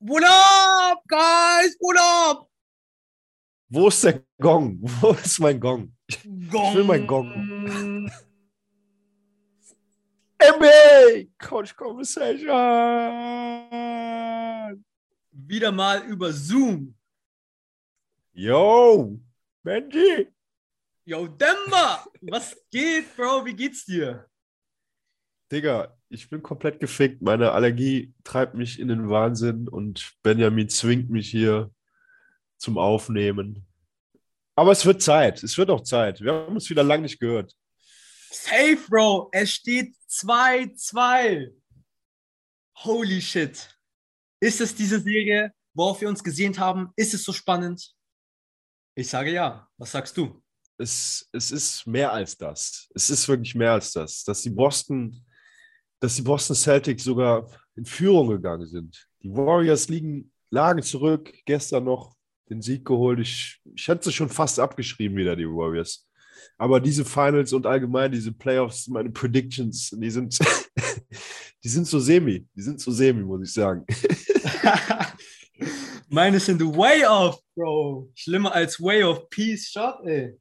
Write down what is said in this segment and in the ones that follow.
What up, guys? What up? Wo ist der Gong? Wo ist mein Gong? Gong. Ich will meinen Gong. NBA Coach Conversation. Wieder mal über Zoom. Yo, Benji. Yo, Demba, was geht, Bro? Wie geht's dir? Digga, ich bin komplett gefickt. Meine Allergie treibt mich in den Wahnsinn und Benjamin zwingt mich hier zum Aufnehmen. Aber es wird Zeit. Es wird auch Zeit. Wir haben uns wieder lange nicht gehört. Safe, Bro. Es steht 2-2. Holy shit. Ist es diese Serie, worauf wir uns gesehnt haben? Ist es so spannend? Ich sage ja. Was sagst du? Es, es ist mehr als das. Es ist wirklich mehr als das. Dass die Boston, dass die Boston Celtics sogar in Führung gegangen sind. Die Warriors liegen, lagen zurück, gestern noch den Sieg geholt. Ich, ich hätte sie schon fast abgeschrieben wieder, die Warriors. Aber diese Finals und allgemein diese Playoffs, meine Predictions, die sind, die sind so semi. Die sind so semi, muss ich sagen. Meine sind way off, Bro. Schlimmer als way of peace shot, ey.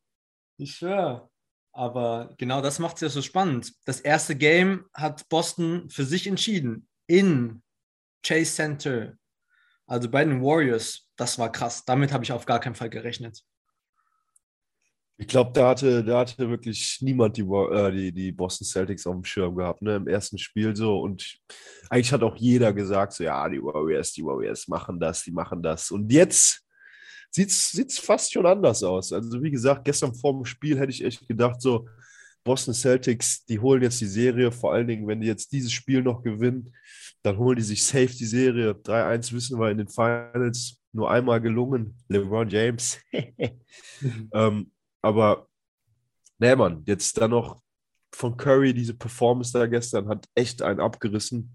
Ich schwör. Aber genau das macht es ja so spannend. Das erste Game hat Boston für sich entschieden. In Chase Center. Also bei den Warriors. Das war krass. Damit habe ich auf gar keinen Fall gerechnet. Ich glaube, da hatte, da hatte wirklich niemand die, äh, die, die Boston Celtics auf dem Schirm gehabt, ne, im ersten Spiel so. Und eigentlich hat auch jeder gesagt, so, ja, die Warriors, die Warriors machen das, die machen das. Und jetzt sieht es fast schon anders aus. Also, wie gesagt, gestern vor dem Spiel hätte ich echt gedacht, so, Boston Celtics, die holen jetzt die Serie, vor allen Dingen, wenn die jetzt dieses Spiel noch gewinnen, dann holen die sich safe die Serie. 3-1 wissen wir in den Finals nur einmal gelungen. LeBron James. ähm, aber, nee, Mann, jetzt dann noch von Curry diese Performance da gestern hat echt einen abgerissen.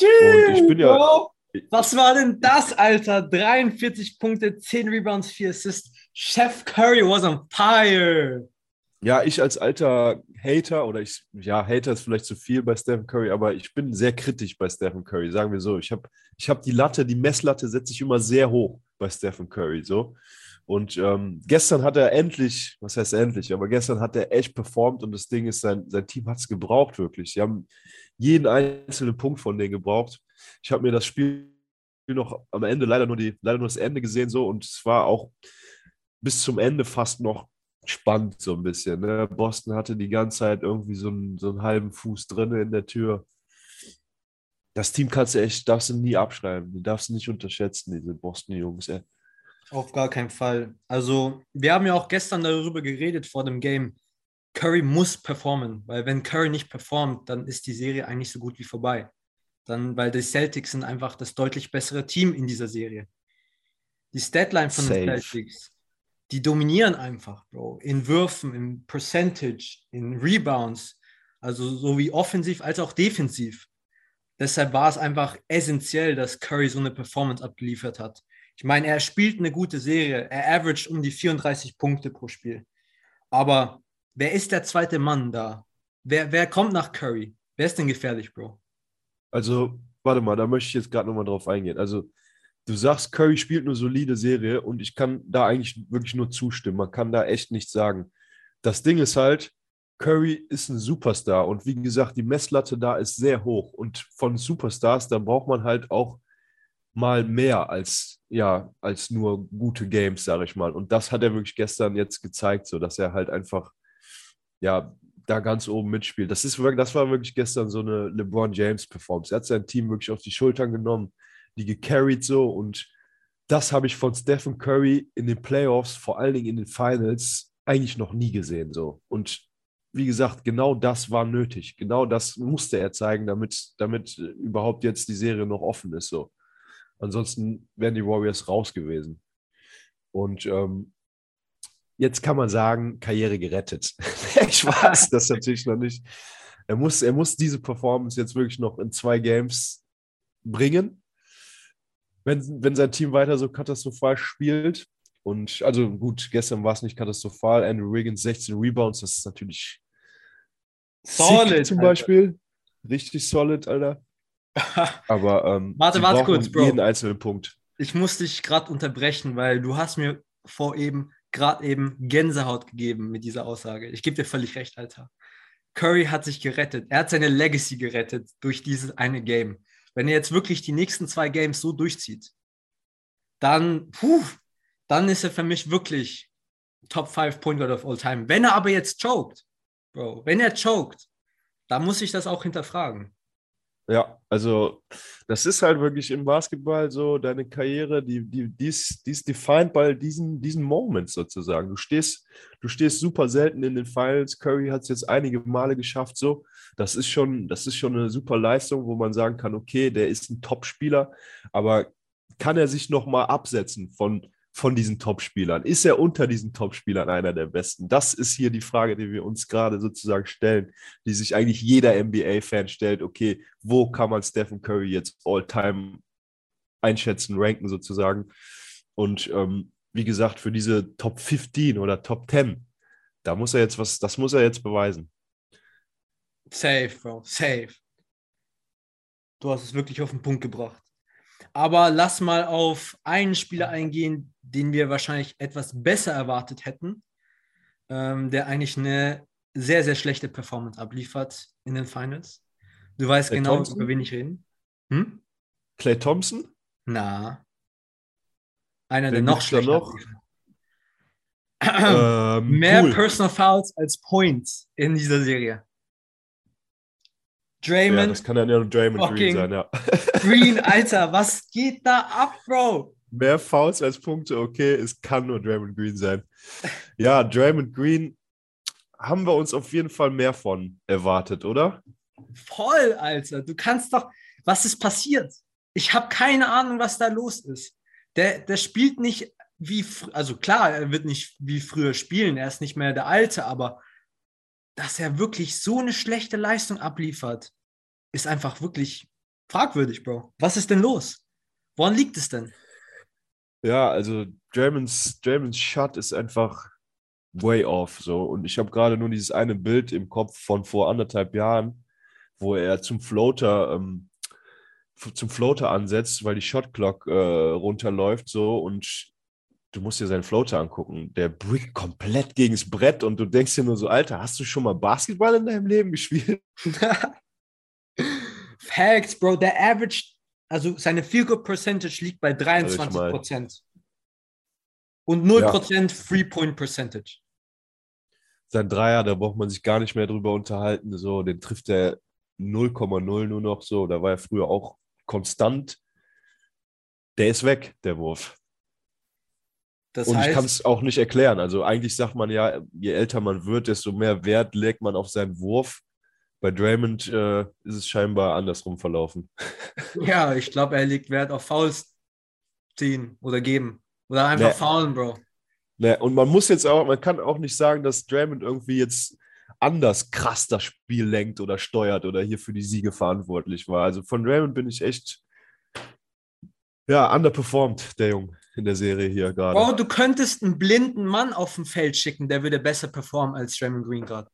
Und ich bin ja. Was war denn das, Alter? 43 Punkte, 10 Rebounds, 4 Assists. Chef Curry was on fire. Ja, ich als alter Hater, oder ich, ja, Hater ist vielleicht zu viel bei Stephen Curry, aber ich bin sehr kritisch bei Stephen Curry, sagen wir so. Ich habe ich hab die Latte, die Messlatte setze ich immer sehr hoch bei Stephen Curry, so. Und ähm, gestern hat er endlich, was heißt endlich, aber gestern hat er echt performt und das Ding ist, sein, sein Team hat es gebraucht, wirklich. Sie haben jeden einzelnen Punkt von denen gebraucht. Ich habe mir das Spiel noch am Ende leider nur, die, leider nur das Ende gesehen so und es war auch bis zum Ende fast noch spannend so ein bisschen. Ne? Boston hatte die ganze Zeit irgendwie so einen, so einen halben Fuß drin in der Tür. Das Team kannst du echt, darfst du nie abschreiben. Die darfst du nicht unterschätzen, diese Boston-Jungs. Auf gar keinen Fall. Also, wir haben ja auch gestern darüber geredet vor dem Game. Curry muss performen, weil wenn Curry nicht performt, dann ist die Serie eigentlich so gut wie vorbei. Dann, weil die Celtics sind einfach das deutlich bessere Team in dieser Serie. Die Statline von Safe. den Celtics, die dominieren einfach, Bro. In Würfen, in Percentage, in Rebounds. Also so wie offensiv als auch defensiv. Deshalb war es einfach essentiell, dass Curry so eine Performance abgeliefert hat. Ich meine, er spielt eine gute Serie. Er averaged um die 34 Punkte pro Spiel. Aber wer ist der zweite Mann da? Wer, wer kommt nach Curry? Wer ist denn gefährlich, Bro? Also, warte mal, da möchte ich jetzt gerade nochmal drauf eingehen. Also, du sagst, Curry spielt eine solide Serie und ich kann da eigentlich wirklich nur zustimmen. Man kann da echt nichts sagen. Das Ding ist halt, Curry ist ein Superstar und wie gesagt, die Messlatte da ist sehr hoch und von Superstars, da braucht man halt auch mal mehr als, ja, als nur gute Games, sage ich mal. Und das hat er wirklich gestern jetzt gezeigt, so dass er halt einfach, ja, da ganz oben mitspielt. Das, ist, das war wirklich gestern so eine LeBron James-Performance. Er hat sein Team wirklich auf die Schultern genommen, die gecarried so und das habe ich von Stephen Curry in den Playoffs, vor allen Dingen in den Finals, eigentlich noch nie gesehen. So. Und wie gesagt, genau das war nötig. Genau das musste er zeigen, damit, damit überhaupt jetzt die Serie noch offen ist. So. Ansonsten wären die Warriors raus gewesen. Und ähm, jetzt kann man sagen, Karriere gerettet. ich weiß das natürlich noch nicht. Er muss, er muss diese Performance jetzt wirklich noch in zwei Games bringen, wenn, wenn sein Team weiter so katastrophal spielt. Und also gut, gestern war es nicht katastrophal. Andrew Wiggins 16 Rebounds, das ist natürlich solid zum Beispiel. Richtig solid, Alter. Aber ähm, Warte, warte kurz, Bro. jeden einzelnen Punkt. Ich muss dich gerade unterbrechen, weil du hast mir vor eben, gerade eben Gänsehaut gegeben mit dieser Aussage. Ich gebe dir völlig recht, Alter. Curry hat sich gerettet. Er hat seine Legacy gerettet durch dieses eine Game. Wenn er jetzt wirklich die nächsten zwei Games so durchzieht, dann, puh, dann ist er für mich wirklich Top 5 Point Guard of all time. Wenn er aber jetzt choked, Bro, wenn er choked, dann muss ich das auch hinterfragen. Ja, also das ist halt wirklich im Basketball so, deine Karriere, die, die, die, ist, die ist defined bei diesen, diesen Moments sozusagen. Du stehst, du stehst super selten in den Finals. Curry hat es jetzt einige Male geschafft, so. Das ist schon, das ist schon eine super Leistung, wo man sagen kann, okay, der ist ein Top-Spieler, aber kann er sich nochmal absetzen von von diesen Top-Spielern? Ist er unter diesen Top-Spielern einer der besten? Das ist hier die Frage, die wir uns gerade sozusagen stellen, die sich eigentlich jeder NBA-Fan stellt. Okay, wo kann man Stephen Curry jetzt all-time einschätzen, ranken sozusagen? Und ähm, wie gesagt, für diese Top 15 oder Top 10, da muss er jetzt was, das muss er jetzt beweisen. Safe, Bro, safe. Du hast es wirklich auf den Punkt gebracht. Aber lass mal auf einen Spieler eingehen, den wir wahrscheinlich etwas besser erwartet hätten, ähm, der eigentlich eine sehr, sehr schlechte Performance abliefert in den Finals. Du weißt Clay genau, Thompson? über wen ich rede. Hm? Clay Thompson? Na. Einer, der Wen noch schlechter noch? Ähm, Mehr cool. Personal Fouls als Points in dieser Serie. Ja, Draymond das kann dann ja nur Draymond Green sein, ja. Green, Alter, was geht da ab, Bro? Mehr Fouls als Punkte, okay, es kann nur Draymond Green sein. Ja, Draymond Green haben wir uns auf jeden Fall mehr von erwartet, oder? Voll, Alter. Du kannst doch. Was ist passiert? Ich habe keine Ahnung, was da los ist. Der, der spielt nicht wie. Also klar, er wird nicht wie früher spielen. Er ist nicht mehr der Alte, aber dass er wirklich so eine schlechte Leistung abliefert, ist einfach wirklich fragwürdig, Bro. Was ist denn los? Woran liegt es denn? Ja, also Draymonds, Draymonds Shot ist einfach way off. So. Und ich habe gerade nur dieses eine Bild im Kopf von vor anderthalb Jahren, wo er zum Floater, ähm, zum Floater ansetzt, weil die Shot Clock äh, runterläuft so und du musst dir seinen Floater angucken. Der brickt komplett gegens Brett und du denkst dir nur so, Alter, hast du schon mal Basketball in deinem Leben gespielt? Facts, Bro. Der Average, also seine Field Goal Percentage liegt bei 23 mal. Prozent. Und 0 Prozent Free Point Percentage. Sein Dreier, da braucht man sich gar nicht mehr drüber unterhalten. So, den trifft er 0,0 nur noch so. Da war er früher auch konstant. Der ist weg, der Wurf. Das Und ich kann heißt, es auch nicht erklären. Also eigentlich sagt man ja, je älter man wird, desto mehr Wert legt man auf seinen Wurf. Bei Draymond äh, ist es scheinbar andersrum verlaufen. ja, ich glaube, er legt Wert auf Fouls ziehen oder geben. Oder einfach Nee. faulen, Bro. Ne, und man muss jetzt auch, man kann auch nicht sagen, dass Draymond irgendwie jetzt anders krass das Spiel lenkt oder steuert oder hier für die Siege verantwortlich war. Also von Draymond bin ich echt, ja, underperformed, der Junge in der Serie hier gerade. Bro, du könntest einen blinden Mann auf dem Feld schicken, der würde besser performen als Draymond Green gerade.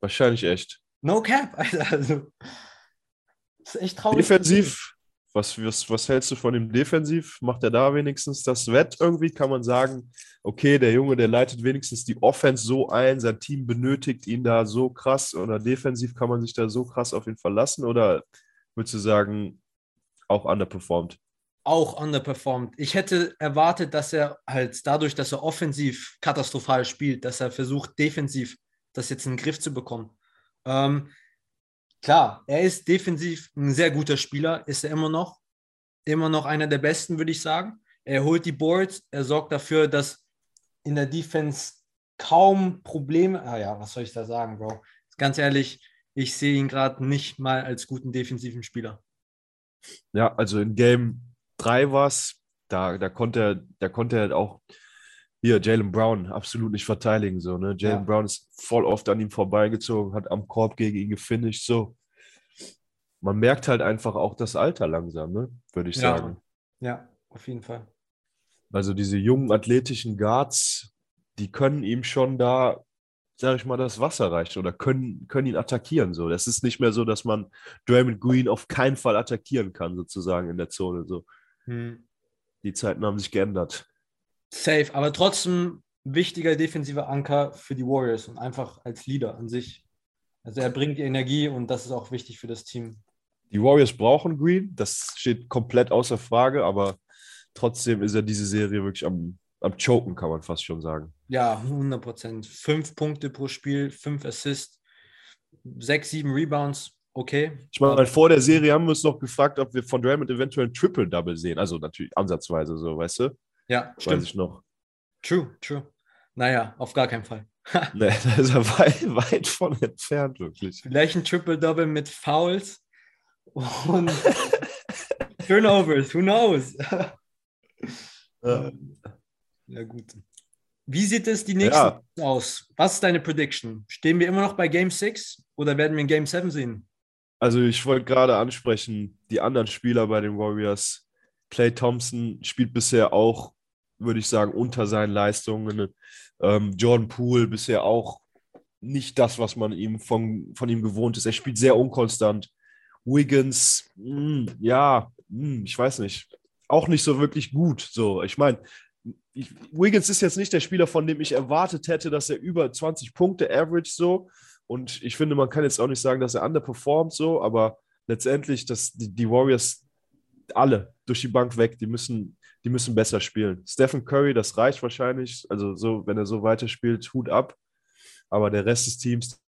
Wahrscheinlich echt. No cap, Alter. Also, das ist echt traurig. Defensiv, was, was, was hältst du von ihm defensiv? Macht er da wenigstens das Wett irgendwie? Kann man sagen, okay, der Junge, der leitet wenigstens die Offense so ein, sein Team benötigt ihn da so krass oder defensiv kann man sich da so krass auf ihn verlassen oder würdest du sagen, auch underperformed? Auch underperformed. Ich hätte erwartet, dass er halt dadurch, dass er offensiv katastrophal spielt, dass er versucht, defensiv das jetzt in den Griff zu bekommen. Ähm, klar, er ist defensiv ein sehr guter Spieler, ist er immer noch. Immer noch einer der besten, würde ich sagen. Er holt die Boards, er sorgt dafür, dass in der Defense kaum Probleme. Ah ja, was soll ich da sagen, Bro? Ganz ehrlich, ich sehe ihn gerade nicht mal als guten defensiven Spieler. Ja, also in Game 3 war es, da, da konnte er, da konnte er auch hier Jalen Brown absolut nicht verteidigen. So, ne? Jalen Ja. Brown ist voll oft an ihm vorbeigezogen, hat am Korb gegen ihn gefinisht. So. Man merkt halt einfach auch das Alter langsam, ne? würde ich Ja. sagen. Ja, auf jeden Fall. Also diese jungen athletischen Guards, die können ihm schon da sag ich mal, das Wasser reicht oder können, können ihn attackieren. So. Das ist nicht mehr so, dass man Draymond Green auf keinen Fall attackieren kann, sozusagen in der Zone. So. Hm. Die Zeiten haben sich geändert. Safe, aber trotzdem wichtiger defensiver Anker für die Warriors und einfach als Leader an sich. Also er bringt die Energie und das ist auch wichtig für das Team. Die Warriors brauchen Green, das steht komplett außer Frage, aber trotzdem ist er diese Serie wirklich am, am Choken, kann man fast schon sagen. Ja, 100 Prozent. Fünf Punkte pro Spiel, fünf Assists, sechs, sieben Rebounds, okay. Ich meine, vor der Serie haben wir uns noch gefragt, ob wir von Draymond eventuell ein Triple-Double sehen. Also natürlich ansatzweise so, weißt du? Ja, stimmt. Weiß ich noch. True, true. Naja, auf gar keinen Fall. nee, da ist er weit, weit von entfernt, wirklich. Vielleicht ein Triple-Double mit Fouls und Turnovers, who knows? ja. ja, gut. Wie sieht es die nächsten ja. aus? Was ist deine Prediction? Stehen wir immer noch bei Game 6 oder werden wir in Game 7 sehen? Also ich wollte gerade ansprechen, die anderen Spieler bei den Warriors. Clay Thompson spielt bisher auch, würde ich sagen, unter seinen Leistungen. Ähm, Jordan Poole bisher auch nicht das, was man ihm von, von ihm gewohnt ist. Er spielt sehr unkonstant. Wiggins, mh, hm, ja, mh, hm, ich weiß nicht, auch nicht so wirklich gut. So, ich meine, Wiggins ist jetzt nicht der Spieler, von dem ich erwartet hätte, dass er über 20 Punkte average so. Und ich finde, man kann jetzt auch nicht sagen, dass er underperformt so, aber letztendlich, dass die, die Warriors alle durch die Bank weg, die müssen, die müssen besser spielen. Stephen Curry, das reicht wahrscheinlich. Also so, wenn er so weiterspielt, Hut ab. Aber der Rest des Teams.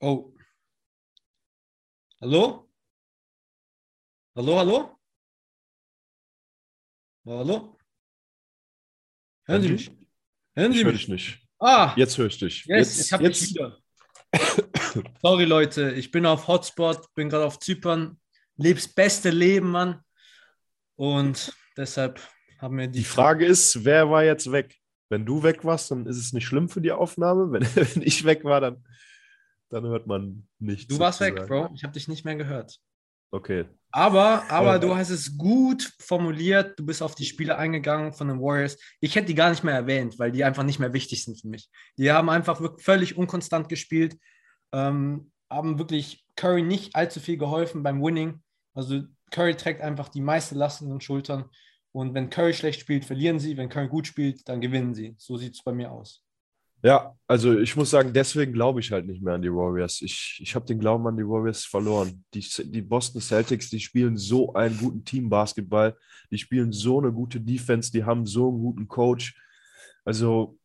Oh. Hallo? Hallo, hallo? Hallo? Hören Sie mich? Hören Sie ich höre dich nicht. Ah, jetzt höre ich dich. Yes, jetzt, ich habe dich wieder. Sorry, Leute, ich bin auf Hotspot, bin gerade auf Zypern, leb's beste Leben, Mann. Und deshalb haben wir die. Die Frage ist, wer war jetzt weg? Wenn du weg warst, dann ist es nicht schlimm für die Aufnahme. Wenn, wenn ich weg war, dann, dann hört man nichts. Du warst sozusagen. weg, Bro. Ich habe dich nicht mehr gehört. Okay. Aber, aber du hast es gut formuliert. Du bist auf die Spiele eingegangen von den Warriors. Ich hätte die gar nicht mehr erwähnt, weil die einfach nicht mehr wichtig sind für mich. Die haben einfach völlig unkonstant gespielt, ähm, haben wirklich Curry nicht allzu viel geholfen beim Winning. Also Curry trägt einfach die meiste Last in den Schultern. Und wenn Curry schlecht spielt, verlieren sie. Wenn Curry gut spielt, dann gewinnen sie. So sieht es bei mir aus. Ja, also ich muss sagen, deswegen glaube ich halt nicht mehr an die Warriors. Ich, ich habe den Glauben an die Warriors verloren. Die, die Boston Celtics, die spielen so einen guten Team-Basketball, die spielen so eine gute Defense, die haben so einen guten Coach. Also,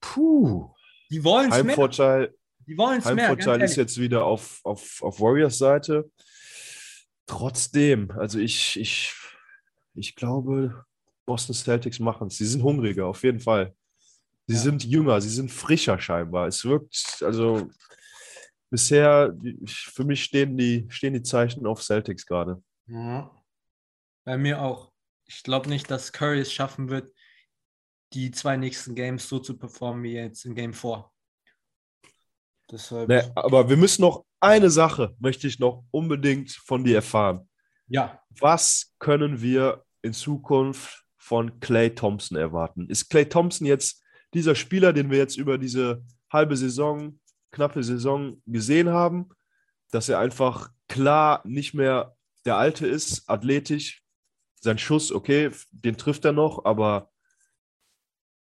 puh. Die wollen es mehr. Die wollen es mehr. Heimvorteil ist jetzt wieder auf, auf, auf Warriors Seite. Trotzdem, also ich, ich, ich glaube, Boston Celtics machen es. Sie sind hungriger, auf jeden Fall. Sie ja. sind jünger, sie sind frischer scheinbar. Es wirkt, also bisher, für mich stehen die, stehen die Zeichen auf Celtics gerade. Ja. Bei mir auch. Ich glaube nicht, dass Curry es schaffen wird, die zwei nächsten Games so zu performen wie jetzt in Game 4. Deshalb. Nee, aber wir müssen noch eine Sache, möchte ich noch unbedingt von dir erfahren. Ja. Was können wir in Zukunft von Clay Thompson erwarten? Ist Clay Thompson jetzt dieser Spieler, den wir jetzt über diese halbe Saison, knappe Saison gesehen haben, dass er einfach klar nicht mehr der Alte ist, athletisch. Sein Schuss, okay, den trifft er noch, aber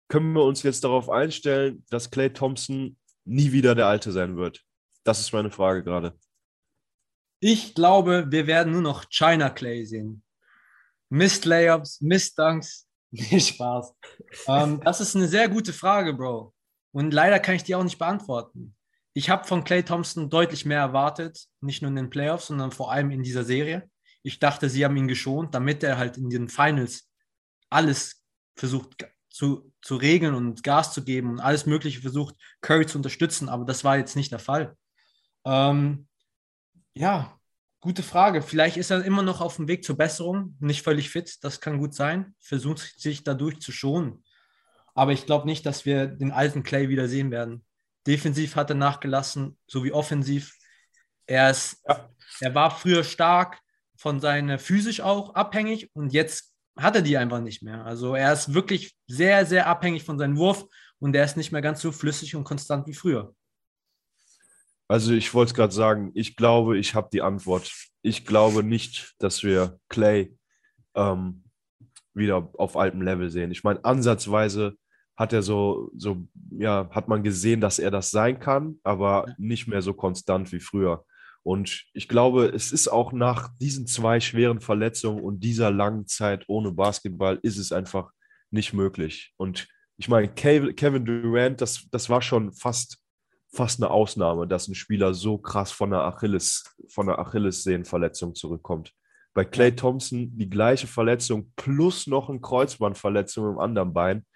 können wir uns jetzt darauf einstellen, dass Clay Thompson nie wieder der Alte sein wird? Das ist meine Frage gerade. Ich glaube, wir werden nur noch China Clay sehen. Mist Layups, Mist Dunks, Nee, Spaß. ähm, das ist eine sehr gute Frage, Bro. Und leider kann ich die auch nicht beantworten. Ich habe von Clay Thompson deutlich mehr erwartet, nicht nur in den Playoffs, sondern vor allem in dieser Serie. Ich dachte, sie haben ihn geschont, damit er halt in den Finals alles versucht zu, zu regeln und Gas zu geben und alles Mögliche versucht, Curry zu unterstützen. Aber das war jetzt nicht der Fall. Ähm, ja, Gute Frage. Vielleicht ist er immer noch auf dem Weg zur Besserung, nicht völlig fit. Das kann gut sein. Versucht sich dadurch zu schonen. Aber ich glaube nicht, dass wir den alten Clay wieder sehen werden. Defensiv hat er nachgelassen, sowie offensiv. Er, ist, ja. er war früher stark, von seiner physisch auch abhängig und jetzt hat er die einfach nicht mehr. Also er ist wirklich sehr, sehr abhängig von seinem Wurf und der ist nicht mehr ganz so flüssig und konstant wie früher. Also ich wollte es gerade sagen, ich glaube, ich habe die Antwort. Ich glaube nicht, dass wir Clay ähm, wieder auf altem Level sehen. Ich meine, ansatzweise hat er so, so, ja, hat man gesehen, dass er das sein kann, aber nicht mehr so konstant wie früher. Und ich glaube, es ist auch nach diesen zwei schweren Verletzungen und dieser langen Zeit ohne Basketball, ist es einfach nicht möglich. Und ich meine, Kevin Durant, das, das war schon fast, fast eine Ausnahme, dass ein Spieler so krass von der Achilles, von der Achillessehnenverletzung zurückkommt. Bei Clay Thompson die gleiche Verletzung plus noch eine Kreuzbandverletzung im anderen Bein.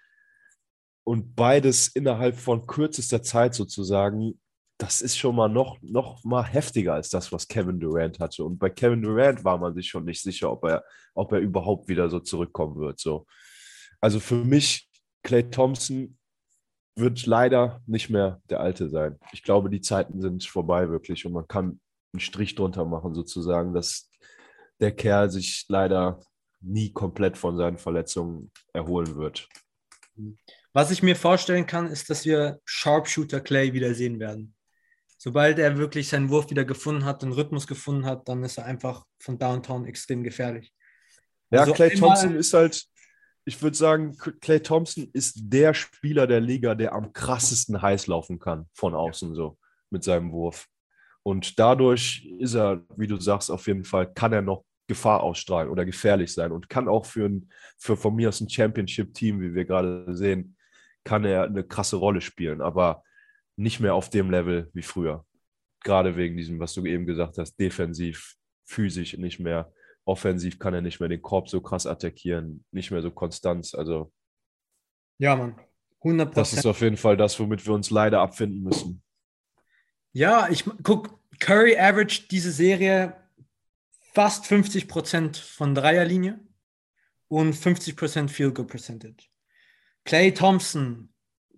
Und beides innerhalb von kürzester Zeit sozusagen das ist schon mal noch, noch mal heftiger als das, was Kevin Durant hatte. Und bei Kevin Durant war man sich schon nicht sicher, ob er, ob er überhaupt wieder so zurückkommen wird. So. Also für mich, Clay Thompson wird leider nicht mehr der Alte sein. Ich glaube, die Zeiten sind vorbei wirklich und man kann einen Strich drunter machen, sozusagen, dass der Kerl sich leider nie komplett von seinen Verletzungen erholen wird. Was ich mir vorstellen kann, ist, dass wir Sharpshooter Clay wieder sehen werden sobald er wirklich seinen Wurf wieder gefunden hat, den Rhythmus gefunden hat, dann ist er einfach von Downtown extrem gefährlich. Ja, also Clay Thompson ist halt, ich würde sagen, Clay Thompson ist der Spieler der Liga, der am krassesten heiß laufen kann von außen so mit seinem Wurf. Und dadurch ist er, wie du sagst, auf jeden Fall, kann er noch Gefahr ausstrahlen oder gefährlich sein und kann auch für, ein, für von mir aus ein Championship-Team, wie wir gerade sehen, kann er eine krasse Rolle spielen. Aber nicht mehr auf dem Level wie früher. Gerade wegen diesem, was du eben gesagt hast, defensiv, physisch nicht mehr. Offensiv kann er nicht mehr den Korb so krass attackieren, nicht mehr so konstant. Also. Ja, Mann. 100% Das ist auf jeden Fall das, womit wir uns leider abfinden müssen. Ja, ich guck, Curry average diese Serie fast 50% von Dreierlinie und 50% Field Goal Percentage. Clay Thompson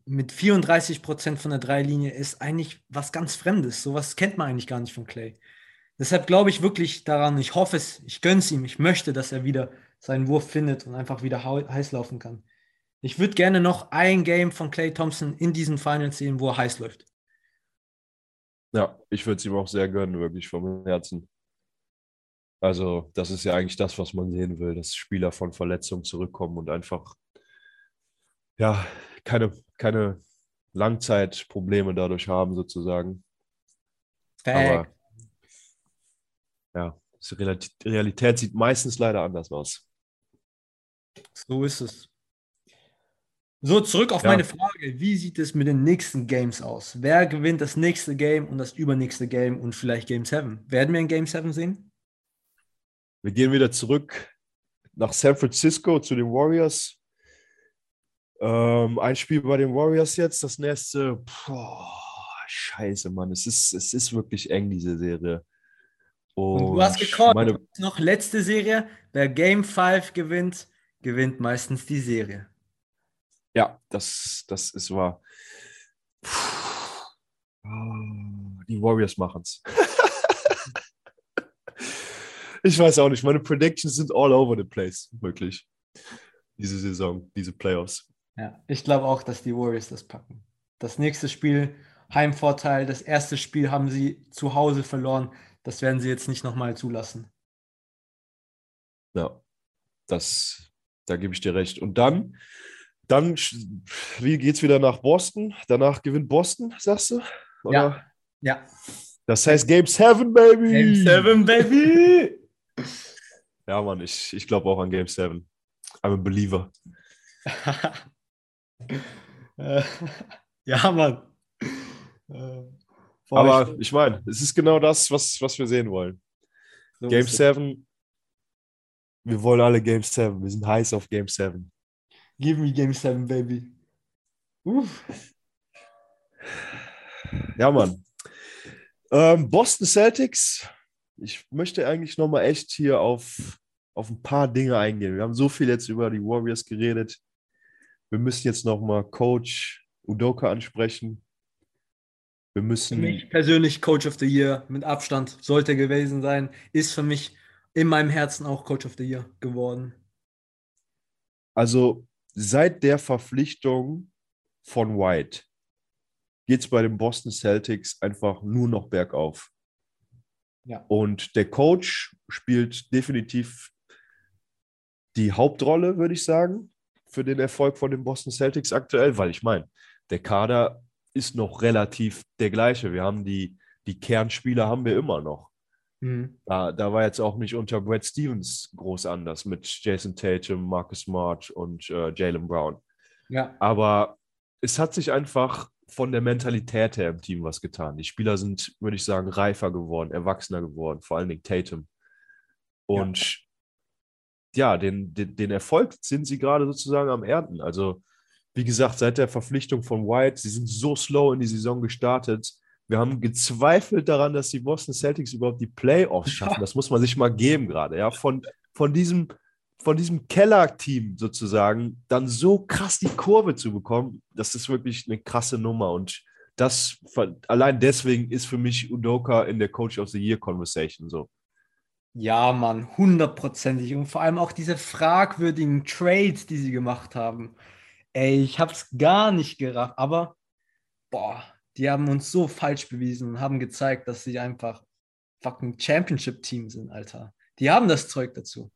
mit 34 Prozent von der Dreilinie ist eigentlich was ganz Fremdes. Sowas kennt man eigentlich gar nicht von Clay. Deshalb glaube ich wirklich daran, ich hoffe es, ich gönne es ihm, ich möchte, dass er wieder seinen Wurf findet und einfach wieder heiß laufen kann. Ich würde gerne noch ein Game von Clay Thompson in diesen Finals sehen, wo er heiß läuft. Ja, ich würde es ihm auch sehr gönnen, wirklich vom Herzen. Also, das ist ja eigentlich das, was man sehen will, dass Spieler von Verletzungen zurückkommen und einfach ja, keine, keine Langzeitprobleme dadurch haben, sozusagen. Aber ja, die Realität sieht meistens leider anders aus. So ist es. So, zurück auf ja. meine Frage. Wie sieht es mit den nächsten Games aus? Wer gewinnt das nächste Game und das übernächste Game und vielleicht Game 7? Werden wir ein Game 7 sehen? Wir gehen wieder zurück nach San Francisco zu den Warriors. Ähm, ein Spiel bei den Warriors jetzt, das nächste. Boah, scheiße, Mann. Es ist, es ist wirklich eng, diese Serie. Und, Und du hast gecallt, meine... noch letzte Serie. Wer Game 5 gewinnt, gewinnt meistens die Serie. Ja, das, das ist wahr. Die Warriors machen es. ich weiß auch nicht. Meine Predictions sind all over the place, wirklich. Diese Saison, diese Playoffs. Ja, ich glaube auch, dass die Warriors das packen. Das nächste Spiel, Heimvorteil. Das erste Spiel haben sie zu Hause verloren. Das werden sie jetzt nicht nochmal zulassen. Ja, das, da gebe ich dir recht. Und dann, dann wie geht es wieder nach Boston? Danach gewinnt Boston, sagst du? Oder? Ja. ja. Das heißt Game 7, Baby! Game 7, Baby! ja, Mann, ich, ich glaube auch an Game 7. I'm a believer. ja, Mann. Aber ich meine, es ist genau das, was, was wir sehen wollen. So Game 7. Wir wollen alle Game 7. Wir sind heiß auf Game 7. Give me Game 7, Baby. Uff. Ja, Mann. Ähm, Boston Celtics. Ich möchte eigentlich nochmal echt hier auf, auf ein paar Dinge eingehen. Wir haben so viel jetzt über die Warriors geredet. Wir müssen jetzt nochmal Coach Udoka ansprechen. Wir müssen. Für mich persönlich Coach of the Year mit Abstand sollte gewesen sein. Ist für mich in meinem Herzen auch Coach of the Year geworden. Also seit der Verpflichtung von White geht es bei den Boston Celtics einfach nur noch bergauf. Ja. Und der Coach spielt definitiv die Hauptrolle, würde ich sagen, für den Erfolg von den Boston Celtics aktuell, weil ich meine, der Kader ist noch relativ der gleiche. Wir haben die, die Kernspieler haben wir immer noch. Mhm. Da, da war jetzt auch nicht unter Brad Stevens groß anders mit Jason Tatum, Marcus Smart und äh, Jalen Brown. Ja. Aber es hat sich einfach von der Mentalität her im Team was getan. Die Spieler sind, würde ich sagen, reifer geworden, erwachsener geworden, vor allen Dingen Tatum. Und ja, ja den, den, den Erfolg sind sie gerade sozusagen am Ernten. Also, wie gesagt, seit der Verpflichtung von White, sie sind so slow in die Saison gestartet. Wir haben gezweifelt daran, dass die Boston Celtics überhaupt die Playoffs schaffen. Das muss man sich mal geben gerade. Ja, von, von diesem von diesem Keller-Team sozusagen dann so krass die Kurve zu bekommen, das ist wirklich eine krasse Nummer. Und das allein deswegen ist für mich Udoka in der Coach of the Year Conversation so. Ja, Mann, hundertprozentig. Und vor allem auch diese fragwürdigen Trades, die sie gemacht haben. Ey, ich hab's gar nicht gerafft, aber boah, die haben uns so falsch bewiesen und haben gezeigt, dass sie einfach fucking Championship-Team sind, Alter. Die haben das Zeug dazu.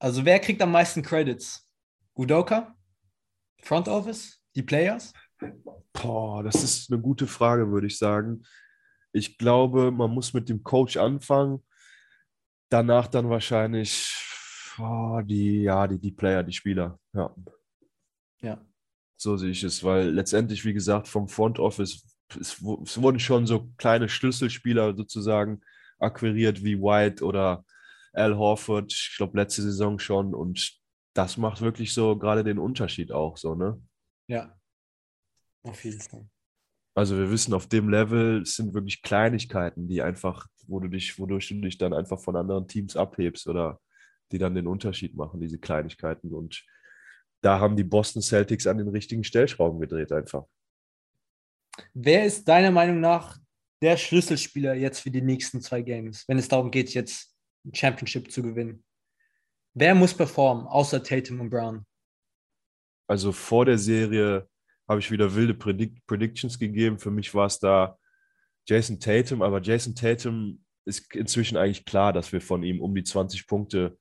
Also wer kriegt am meisten Credits? Udoka? Front Office? Die Players? Boah, das ist eine gute Frage, würde ich sagen. Ich glaube, man muss mit dem Coach anfangen. Danach dann wahrscheinlich oh, die, ja, die, die Player, die Spieler. Ja. Ja. So sehe ich es, weil letztendlich, wie gesagt, vom Front Office, es, es wurden schon so kleine Schlüsselspieler sozusagen akquiriert wie White oder Al Horford, ich glaube, letzte Saison schon. Und das macht wirklich so gerade den Unterschied auch so, ne? Ja. Auf jeden Fall. Also wir wissen, auf dem Level sind wirklich Kleinigkeiten, die einfach, wo du dich, wodurch du dich dann einfach von anderen Teams abhebst oder die dann den Unterschied machen, diese Kleinigkeiten. Und da haben die Boston Celtics an den richtigen Stellschrauben gedreht einfach. Wer ist deiner Meinung nach der Schlüsselspieler jetzt für die nächsten zwei Games, wenn es darum geht, jetzt Championship zu gewinnen. Wer muss performen, außer Tatum und Brown? Also vor der Serie habe ich wieder wilde Predict Predictions gegeben. Für mich war es da Jason Tatum, aber Jason Tatum ist inzwischen eigentlich klar, dass wir von ihm um die 20 Punkte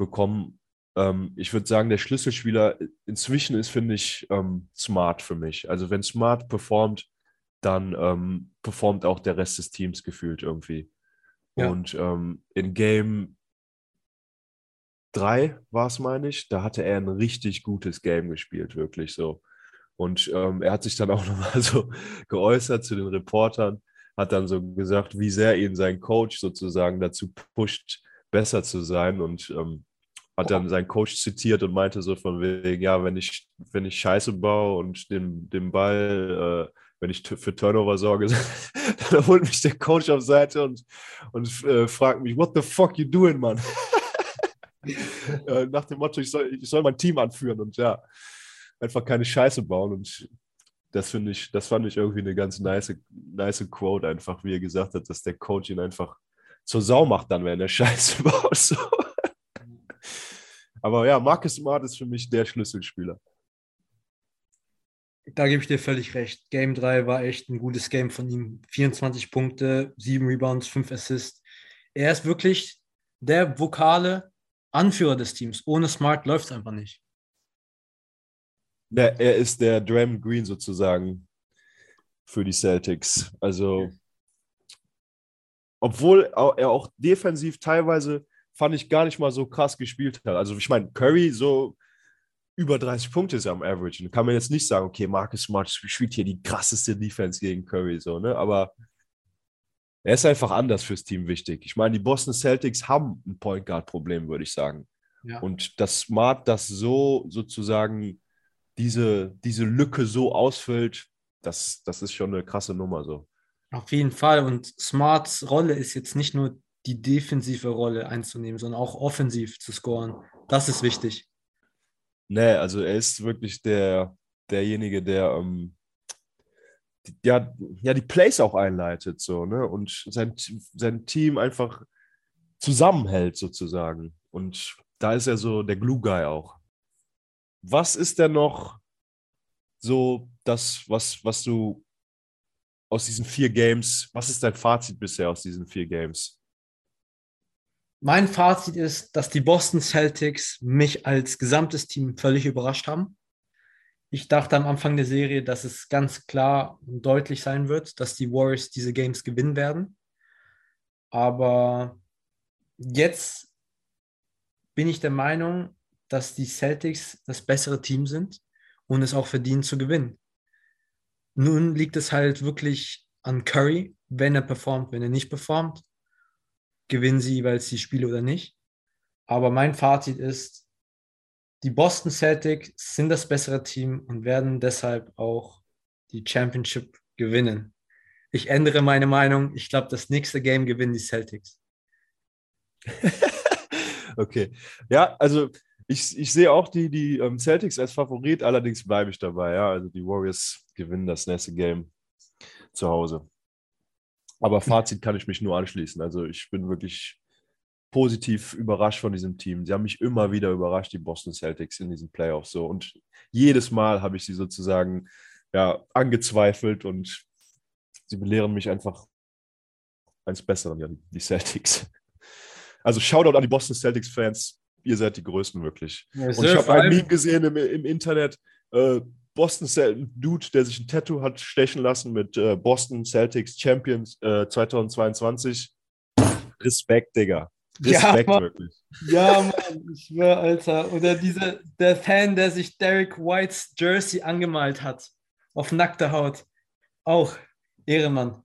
bekommen. Ähm, ich würde sagen, der Schlüsselspieler inzwischen ist, finde ich, ähm, Smart für mich. Also wenn Smart performt, dann ähm, performt auch der Rest des Teams gefühlt irgendwie. Ja. Und ähm, in Game 3 war es, meine ich, da hatte er ein richtig gutes Game gespielt, wirklich so. Und ähm, er hat sich dann auch nochmal so geäußert zu den Reportern, hat dann so gesagt, wie sehr ihn sein Coach sozusagen dazu pusht, besser zu sein und ähm, hat dann seinen Coach zitiert und meinte so von wegen, ja, wenn ich, wenn ich Scheiße baue und den, den Ball äh, wenn ich für Turnover sorge, dann holt mich der Coach auf Seite und, und äh, fragt mich, what the fuck you doing, Mann? äh, nach dem Motto, ich soll, ich soll mein Team anführen und ja, einfach keine Scheiße bauen. Und das finde ich, das fand ich irgendwie eine ganz nice, nice Quote, einfach, wie er gesagt hat, dass der Coach ihn einfach zur Sau macht dann, wenn er Scheiße baut. So. Aber ja, Marcus Smart ist für mich der Schlüsselspieler. Da gebe ich dir völlig recht. Game 3 war echt ein gutes Game von ihm. 24 Punkte, 7 Rebounds, 5 Assists. Er ist wirklich der vokale Anführer des Teams. Ohne Smart läuft es einfach nicht. Ja, er ist der Draymond Green sozusagen für die Celtics. Also, obwohl er auch defensiv teilweise fand ich gar nicht mal so krass gespielt hat. Also, ich meine, Curry so über 30 Punkte ist am Average. Und kann man jetzt nicht sagen, okay, Marcus Smart spielt hier die krasseste Defense gegen Curry, so, ne? Aber er ist einfach anders fürs Team wichtig. Ich meine, die Boston Celtics haben ein Point Guard-Problem, würde ich sagen. Ja. Und dass Smart das so sozusagen diese, diese Lücke so ausfüllt, das, das ist schon eine krasse Nummer so. Auf jeden Fall. Und Smarts Rolle ist jetzt nicht nur die defensive Rolle einzunehmen, sondern auch offensiv zu scoren. Das ist wichtig. Nee, also er ist wirklich der, derjenige, der ähm, die, ja, ja, die Plays auch einleitet, so, ne? Und sein, sein Team einfach zusammenhält, sozusagen. Und da ist er so der Glue-Guy auch. Was ist denn noch so das, was, was du aus diesen vier Games, was ist dein Fazit bisher aus diesen vier Games? Mein Fazit ist, dass die Boston Celtics mich als gesamtes Team völlig überrascht haben. Ich dachte am Anfang der Serie, dass es ganz klar und deutlich sein wird, dass die Warriors diese Games gewinnen werden. Aber jetzt bin ich der Meinung, dass die Celtics das bessere Team sind und es auch verdienen zu gewinnen. Nun liegt es halt wirklich an Curry, wenn er performt, wenn er nicht performt, gewinnen sie jeweils die Spiele oder nicht. Aber mein Fazit ist, die Boston Celtics sind das bessere Team und werden deshalb auch die Championship gewinnen. Ich ändere meine Meinung. Ich glaube, das nächste Game gewinnen die Celtics. okay. Ja, also ich, ich sehe auch die, die ähm, Celtics als Favorit, allerdings bleibe ich dabei. Ja, also die Warriors gewinnen das nächste Game zu Hause. Aber Fazit kann ich mich nur anschließen. Also ich bin wirklich positiv überrascht von diesem Team. Sie haben mich immer wieder überrascht, die Boston Celtics in diesen Playoffs so. Und jedes Mal habe ich sie sozusagen ja, angezweifelt und sie belehren mich einfach eines Besseren, ja, die Celtics. Also Shoutout an die Boston Celtics-Fans ihr seid die Größten wirklich. Ja, und ich habe ein Meme gesehen im, im Internet, äh, Boston Celtics, Dude, der sich ein Tattoo hat stechen lassen mit äh, Boston Celtics Champions äh, 2022. Respekt, Digga. Respekt, ja, wirklich. Ja, Mann, ich schwör, Alter. Oder diese, der Fan, der sich Derek Whites Jersey angemalt hat. Auf nackter Haut. Auch Ehrenmann.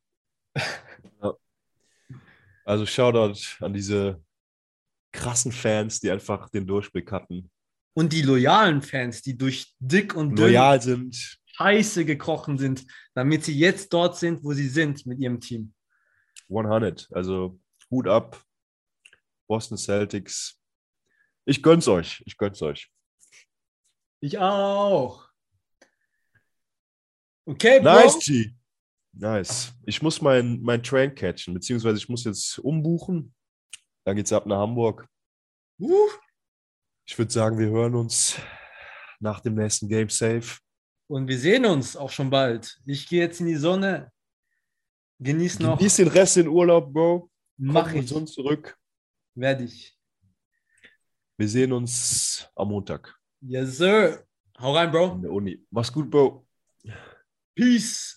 Ja. Also Shoutout an diese krassen Fans, die einfach den Durchblick hatten. Und die loyalen Fans, die durch dick und dünn loyal sind. Scheiße gekrochen sind, damit sie jetzt dort sind, wo sie sind mit ihrem Team. 100. Also Hut ab. Boston Celtics. Ich gönn's euch. Ich gönn's euch. Ich auch. Okay, Bro. Nice, G. Nice. Ich muss meinen mein Train catchen, beziehungsweise ich muss jetzt umbuchen. Dann geht's ab nach Hamburg. Uh. Ich würde sagen, wir hören uns nach dem nächsten Game safe. Und wir sehen uns auch schon bald. Ich gehe jetzt in die Sonne. Genieß noch. Genieß den Rest in Urlaub, Bro. Mach Komm ich. Gesund zurück. Werde ich. Wir sehen uns am Montag. Yes, sir. Hau rein, Bro. In der Uni. Mach's gut, Bro. Peace.